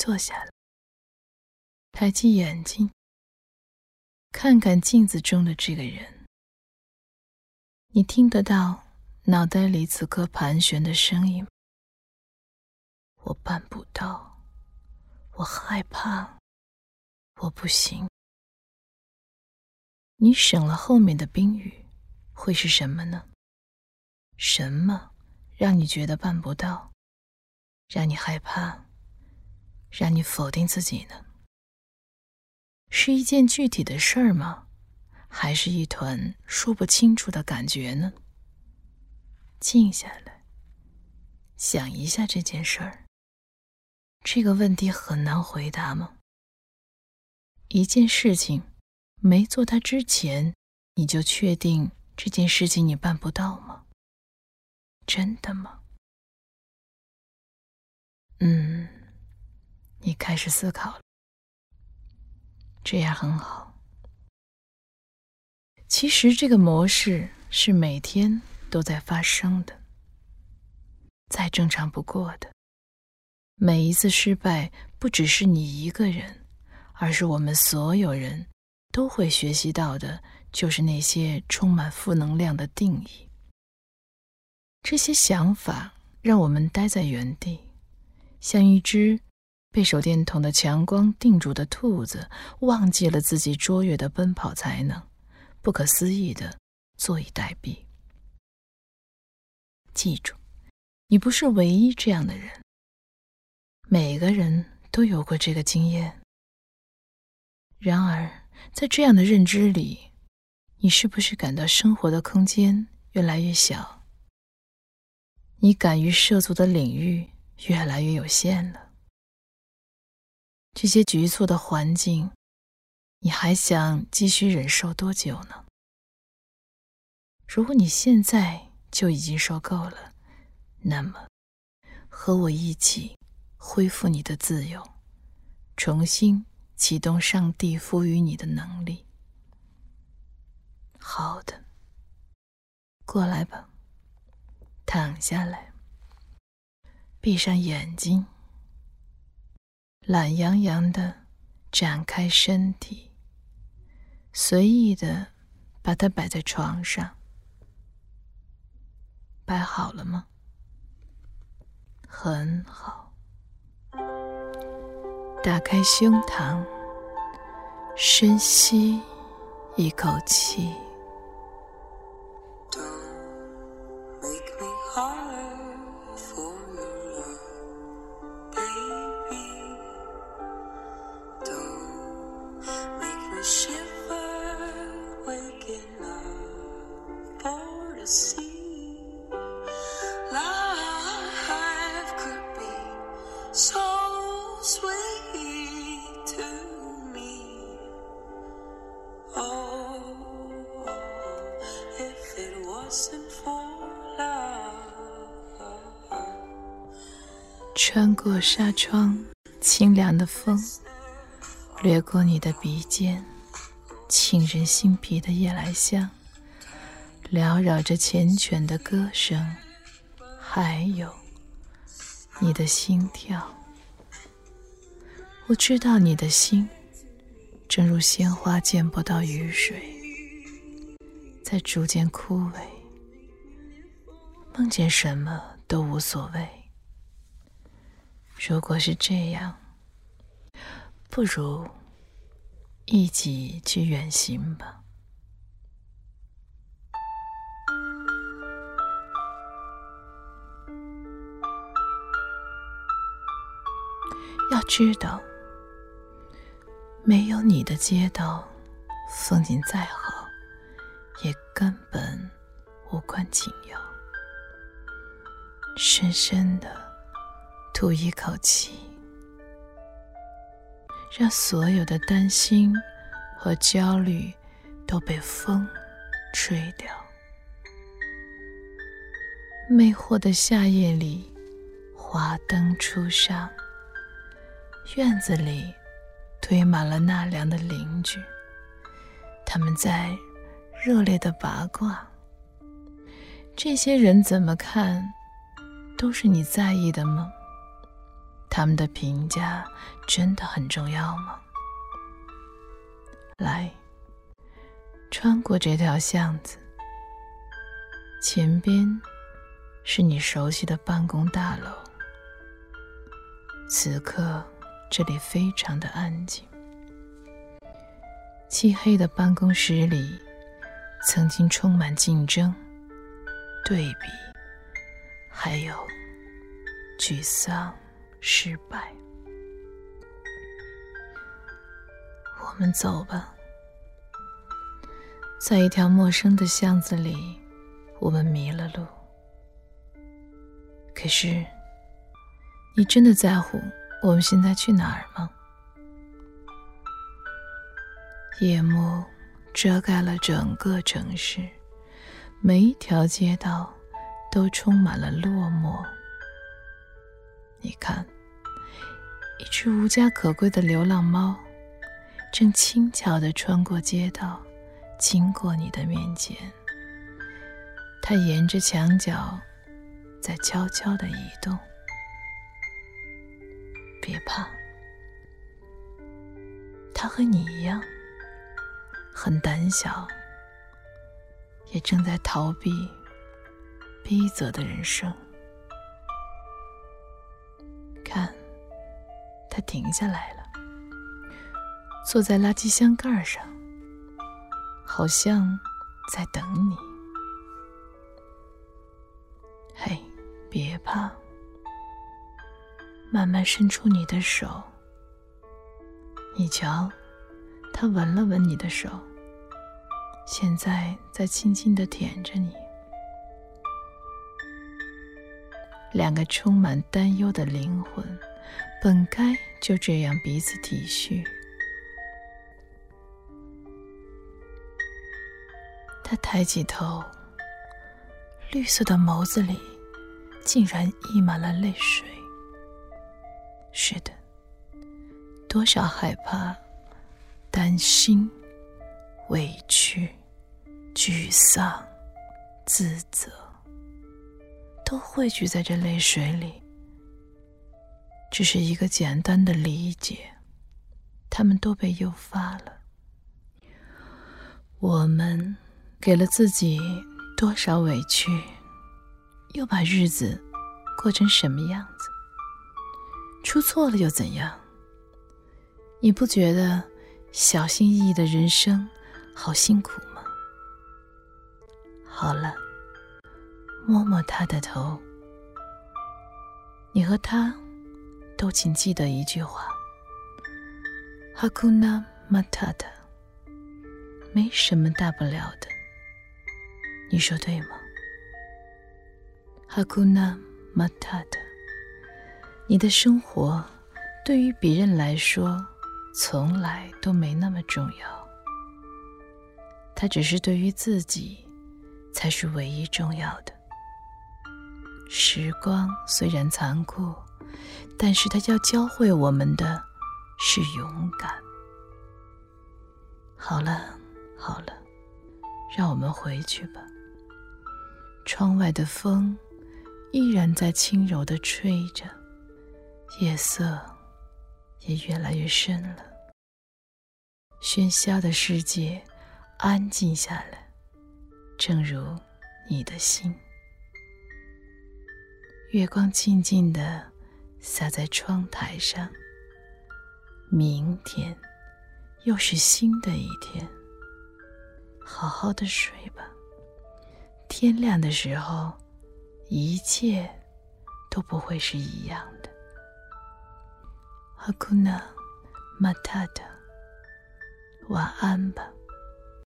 坐下来，抬起眼睛，看看镜子中的这个人。你听得到脑袋里此刻盘旋的声音？我办不到，我害怕，我不行。你省了后面的宾语，会是什么呢？什么让你觉得办不到，让你害怕，让你否定自己呢？是一件具体的事儿吗？还是一团说不清楚的感觉呢？静下来，想一下这件事儿。这个问题很难回答吗？一件事情没做它之前，你就确定这件事情你办不到吗？真的吗？嗯，你开始思考了，这样很好。其实这个模式是每天都在发生的，再正常不过的。每一次失败，不只是你一个人，而是我们所有人都会学习到的，就是那些充满负能量的定义。这些想法让我们待在原地，像一只被手电筒的强光定住的兔子，忘记了自己卓越的奔跑才能，不可思议的坐以待毙。记住，你不是唯一这样的人。每个人都有过这个经验。然而，在这样的认知里，你是不是感到生活的空间越来越小？你敢于涉足的领域越来越有限了。这些局促的环境，你还想继续忍受多久呢？如果你现在就已经受够了，那么和我一起恢复你的自由，重新启动上帝赋予你的能力。好的，过来吧。躺下来，闭上眼睛，懒洋洋的展开身体，随意的把它摆在床上。摆好了吗？很好。打开胸膛，深吸一口气。穿过纱窗，清凉的风掠过你的鼻尖，沁人心脾的夜来香，缭绕着缱绻的歌声，还有你的心跳。我知道你的心，正如鲜花见不到雨水，在逐渐枯萎。梦见什么都无所谓。如果是这样，不如一起去远行吧。要知道，没有你的街道，风景再好，也根本无关紧要。深深的吐一口气，让所有的担心和焦虑都被风吹掉。魅惑的夏夜里，华灯初上，院子里堆满了纳凉的邻居，他们在热烈的八卦。这些人怎么看？都是你在意的吗？他们的评价真的很重要吗？来，穿过这条巷子，前边是你熟悉的办公大楼。此刻，这里非常的安静。漆黑的办公室里，曾经充满竞争、对比，还有沮丧、失败。我们走吧，在一条陌生的巷子里，我们迷了路。可是，你真的在乎我们现在去哪儿吗？夜幕遮盖了整个城市，每一条街道都充满了落寞。你看，一只无家可归的流浪猫。正轻巧地穿过街道，经过你的面前。它沿着墙角，在悄悄地移动。别怕，它和你一样，很胆小，也正在逃避逼仄的人生。停下来了。坐在垃圾箱盖上，好像在等你。嘿，别怕，慢慢伸出你的手。你瞧，他闻了闻你的手，现在在轻轻的舔着你。两个充满担忧的灵魂，本该就这样彼此体恤。他抬起头，绿色的眸子里竟然溢满了泪水。是的，多少害怕、担心、委屈、沮丧、自责，都汇聚在这泪水里。只是一个简单的理解，他们都被诱发了。我们。给了自己多少委屈，又把日子过成什么样子？出错了又怎样？你不觉得小心翼翼的人生好辛苦吗？好了，摸摸他的头。你和他都请记得一句话：Hakuna Matata，没什么大不了的。你说对吗？Hakuna Matata，你的生活对于别人来说从来都没那么重要，它只是对于自己才是唯一重要的。时光虽然残酷，但是它要教会我们的是勇敢。好了，好了，让我们回去吧。窗外的风依然在轻柔的吹着，夜色也越来越深了。喧嚣的世界安静下来，正如你的心。月光静静的洒在窗台上。明天又是新的一天，好好的睡吧。天亮的时候，一切都不会是一样的。Hakuna Matata，晚安吧。